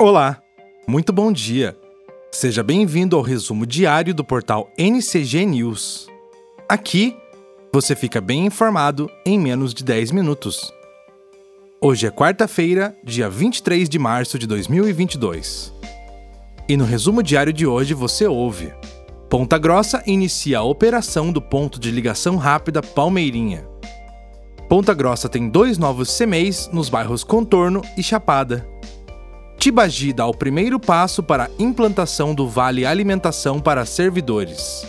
Olá, muito bom dia. Seja bem-vindo ao resumo diário do portal NCG News. Aqui, você fica bem informado em menos de 10 minutos. Hoje é quarta-feira, dia 23 de março de 2022. E no resumo diário de hoje você ouve: Ponta Grossa inicia a operação do ponto de ligação rápida Palmeirinha. Ponta Grossa tem dois novos CMEs nos bairros Contorno e Chapada. Tibagi dá o primeiro passo para a implantação do Vale Alimentação para servidores.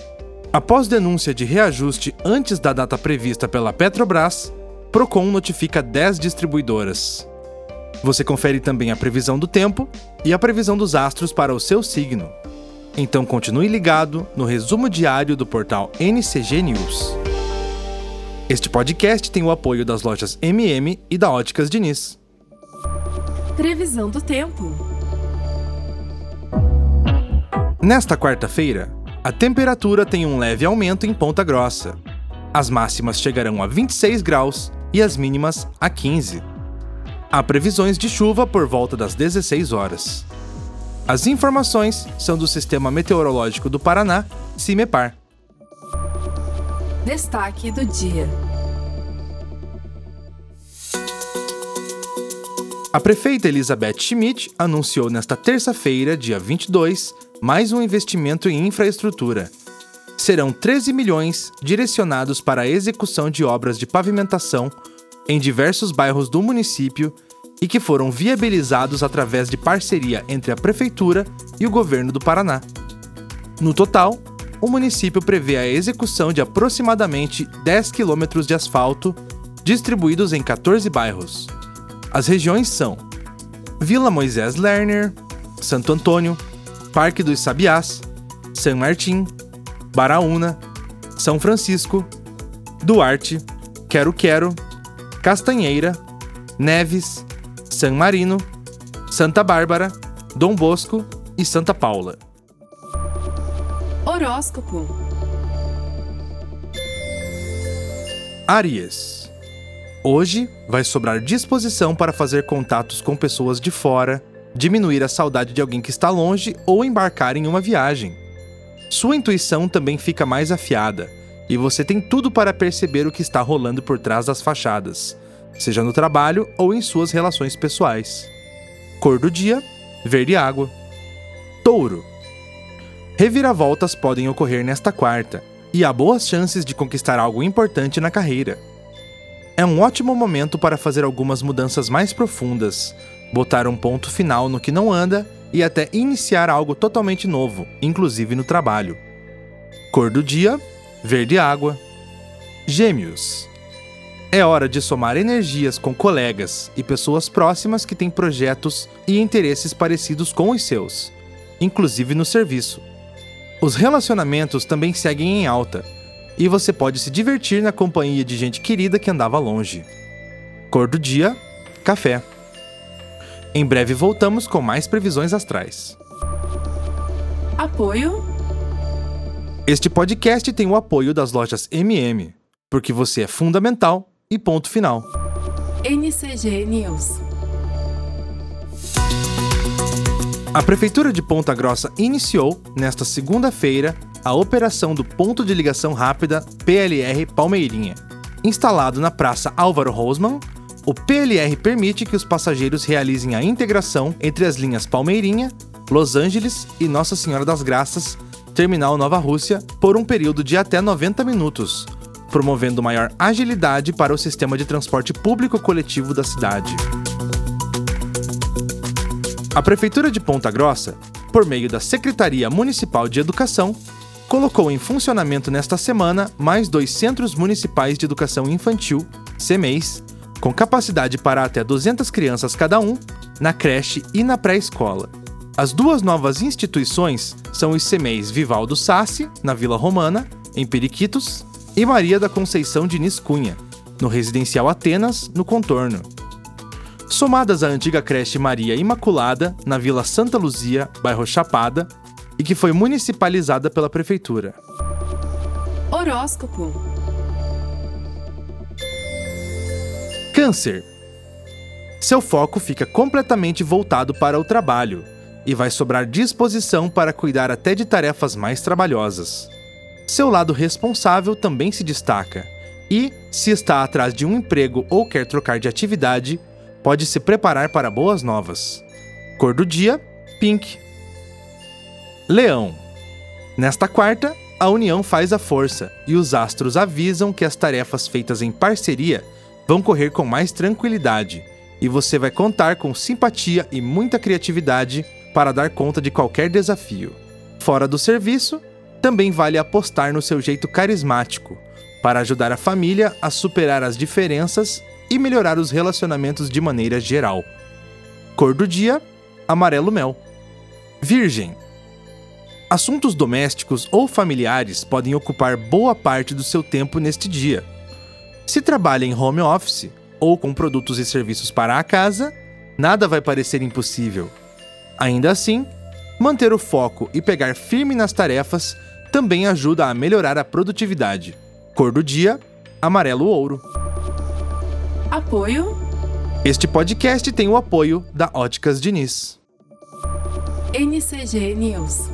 Após denúncia de reajuste antes da data prevista pela Petrobras, Procon notifica 10 distribuidoras. Você confere também a previsão do tempo e a previsão dos astros para o seu signo. Então continue ligado no resumo diário do portal NCG News. Este podcast tem o apoio das lojas MM e da Óticas Diniz. Previsão do tempo. Nesta quarta-feira, a temperatura tem um leve aumento em Ponta Grossa. As máximas chegarão a 26 graus e as mínimas a 15. Há previsões de chuva por volta das 16 horas. As informações são do Sistema Meteorológico do Paraná, CIMEPAR. Destaque do dia. A prefeita Elizabeth Schmidt anunciou nesta terça-feira, dia 22, mais um investimento em infraestrutura. Serão 13 milhões direcionados para a execução de obras de pavimentação em diversos bairros do município e que foram viabilizados através de parceria entre a prefeitura e o governo do Paraná. No total, o município prevê a execução de aproximadamente 10 quilômetros de asfalto, distribuídos em 14 bairros. As regiões são Vila Moisés Lerner, Santo Antônio, Parque dos Sabiás, San Martim, Baraúna, São Francisco, Duarte, Quero Quero, Castanheira, Neves, San Marino, Santa Bárbara, Dom Bosco e Santa Paula. Horóscopo. Aries. Hoje vai sobrar disposição para fazer contatos com pessoas de fora, diminuir a saudade de alguém que está longe ou embarcar em uma viagem. Sua intuição também fica mais afiada e você tem tudo para perceber o que está rolando por trás das fachadas, seja no trabalho ou em suas relações pessoais. Cor do dia: verde água. Touro. Reviravoltas podem ocorrer nesta quarta, e há boas chances de conquistar algo importante na carreira. É um ótimo momento para fazer algumas mudanças mais profundas, botar um ponto final no que não anda e até iniciar algo totalmente novo, inclusive no trabalho. Cor do dia: verde água. Gêmeos. É hora de somar energias com colegas e pessoas próximas que têm projetos e interesses parecidos com os seus, inclusive no serviço. Os relacionamentos também seguem em alta, e você pode se divertir na companhia de gente querida que andava longe. Cor do dia: café. Em breve voltamos com mais previsões astrais. Apoio. Este podcast tem o apoio das lojas MM, porque você é fundamental e ponto final. NCG News. A Prefeitura de Ponta Grossa iniciou, nesta segunda-feira, a operação do Ponto de Ligação Rápida PLR Palmeirinha. Instalado na Praça Álvaro Rosman, o PLR permite que os passageiros realizem a integração entre as linhas Palmeirinha, Los Angeles e Nossa Senhora das Graças, Terminal Nova Rússia, por um período de até 90 minutos, promovendo maior agilidade para o sistema de transporte público coletivo da cidade. A Prefeitura de Ponta Grossa, por meio da Secretaria Municipal de Educação, colocou em funcionamento nesta semana mais dois Centros Municipais de Educação Infantil, CMEIs, com capacidade para até 200 crianças cada um, na creche e na pré-escola. As duas novas instituições são os CMEIs Vivaldo Sassi, na Vila Romana, em Periquitos, e Maria da Conceição de Niscunha, no Residencial Atenas, no Contorno somadas à antiga creche Maria Imaculada, na Vila Santa Luzia, bairro Chapada, e que foi municipalizada pela prefeitura. Horóscopo. Câncer. Seu foco fica completamente voltado para o trabalho e vai sobrar disposição para cuidar até de tarefas mais trabalhosas. Seu lado responsável também se destaca e, se está atrás de um emprego ou quer trocar de atividade, pode se preparar para boas novas. Cor do dia: pink. Leão. Nesta quarta, a união faz a força e os astros avisam que as tarefas feitas em parceria vão correr com mais tranquilidade e você vai contar com simpatia e muita criatividade para dar conta de qualquer desafio. Fora do serviço, também vale apostar no seu jeito carismático para ajudar a família a superar as diferenças e melhorar os relacionamentos de maneira geral. Cor do dia: amarelo mel. Virgem. Assuntos domésticos ou familiares podem ocupar boa parte do seu tempo neste dia. Se trabalha em home office ou com produtos e serviços para a casa, nada vai parecer impossível. Ainda assim, manter o foco e pegar firme nas tarefas também ajuda a melhorar a produtividade. Cor do dia: amarelo ouro. Apoio. Este podcast tem o apoio da Óticas Diniz. NCG News.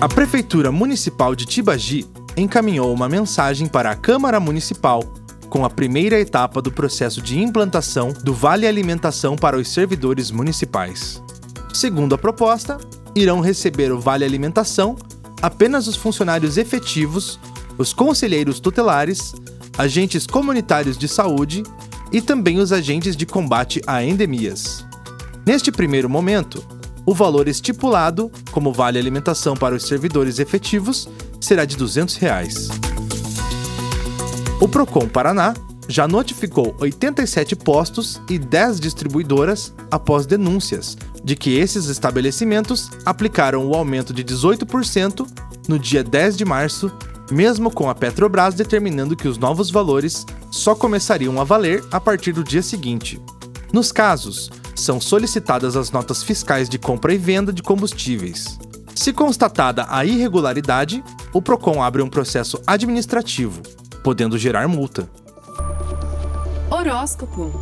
A Prefeitura Municipal de Tibagi encaminhou uma mensagem para a Câmara Municipal com a primeira etapa do processo de implantação do Vale Alimentação para os servidores municipais. Segundo a proposta, irão receber o Vale Alimentação apenas os funcionários efetivos, os conselheiros tutelares, agentes comunitários de saúde e também os agentes de combate a endemias. Neste primeiro momento, o valor estipulado como vale alimentação para os servidores efetivos será de 200 reais. O Procon Paraná já notificou 87 postos e 10 distribuidoras após denúncias de que esses estabelecimentos aplicaram o aumento de 18% no dia 10 de março, mesmo com a Petrobras determinando que os novos valores só começariam a valer a partir do dia seguinte. Nos casos, são solicitadas as notas fiscais de compra e venda de combustíveis. Se constatada a irregularidade, o Procon abre um processo administrativo podendo gerar multa. Horóscopo.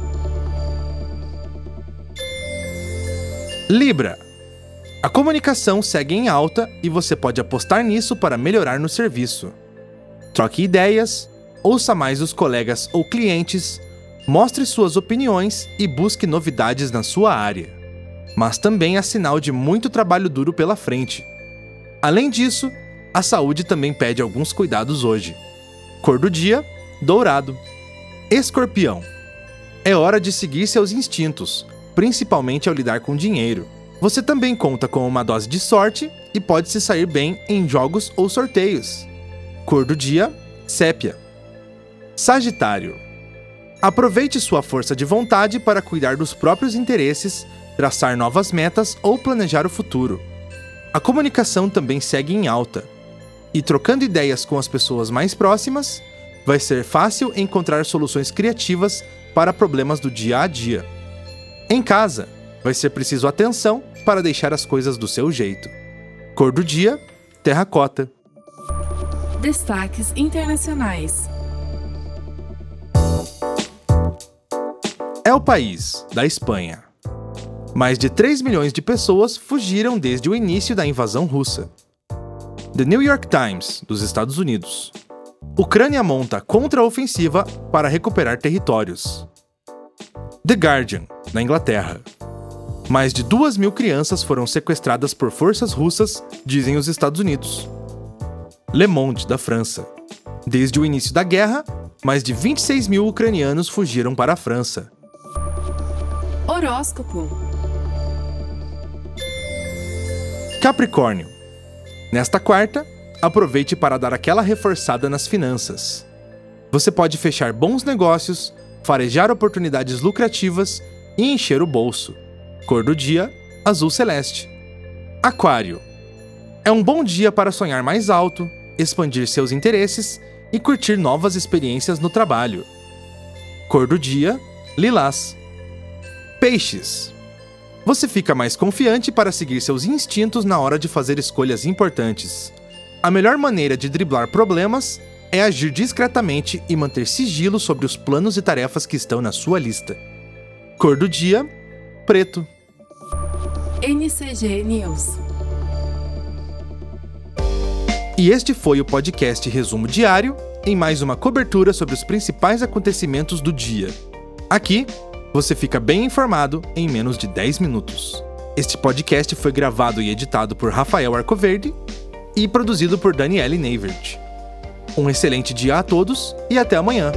Libra. A comunicação segue em alta e você pode apostar nisso para melhorar no serviço. Troque ideias, ouça mais os colegas ou clientes, mostre suas opiniões e busque novidades na sua área. Mas também há sinal de muito trabalho duro pela frente. Além disso, a saúde também pede alguns cuidados hoje. Cor do dia: dourado. Escorpião. É hora de seguir seus instintos, principalmente ao lidar com dinheiro. Você também conta com uma dose de sorte e pode se sair bem em jogos ou sorteios. Cor do dia: sépia. Sagitário. Aproveite sua força de vontade para cuidar dos próprios interesses, traçar novas metas ou planejar o futuro. A comunicação também segue em alta e trocando ideias com as pessoas mais próximas, vai ser fácil encontrar soluções criativas para problemas do dia a dia. Em casa, vai ser preciso atenção para deixar as coisas do seu jeito. Cor do dia: terracota. Destaques internacionais. É o país da Espanha. Mais de 3 milhões de pessoas fugiram desde o início da invasão russa. The New York Times, dos Estados Unidos. Ucrânia monta contra-ofensiva para recuperar territórios. The Guardian, na Inglaterra. Mais de duas mil crianças foram sequestradas por forças russas, dizem os Estados Unidos. Le Monde, da França. Desde o início da guerra, mais de 26 mil ucranianos fugiram para a França. Horóscopo. Capricórnio. Nesta quarta, aproveite para dar aquela reforçada nas finanças. Você pode fechar bons negócios, farejar oportunidades lucrativas e encher o bolso. Cor do dia: azul celeste. Aquário. É um bom dia para sonhar mais alto, expandir seus interesses e curtir novas experiências no trabalho. Cor do dia: lilás. Peixes. Você fica mais confiante para seguir seus instintos na hora de fazer escolhas importantes. A melhor maneira de driblar problemas é agir discretamente e manter sigilo sobre os planos e tarefas que estão na sua lista. Cor do dia: preto. NCG News. E este foi o podcast Resumo Diário, em mais uma cobertura sobre os principais acontecimentos do dia. Aqui, você fica bem informado em menos de 10 minutos. Este podcast foi gravado e editado por Rafael Arcoverde e produzido por Daniele Neivert. Um excelente dia a todos e até amanhã!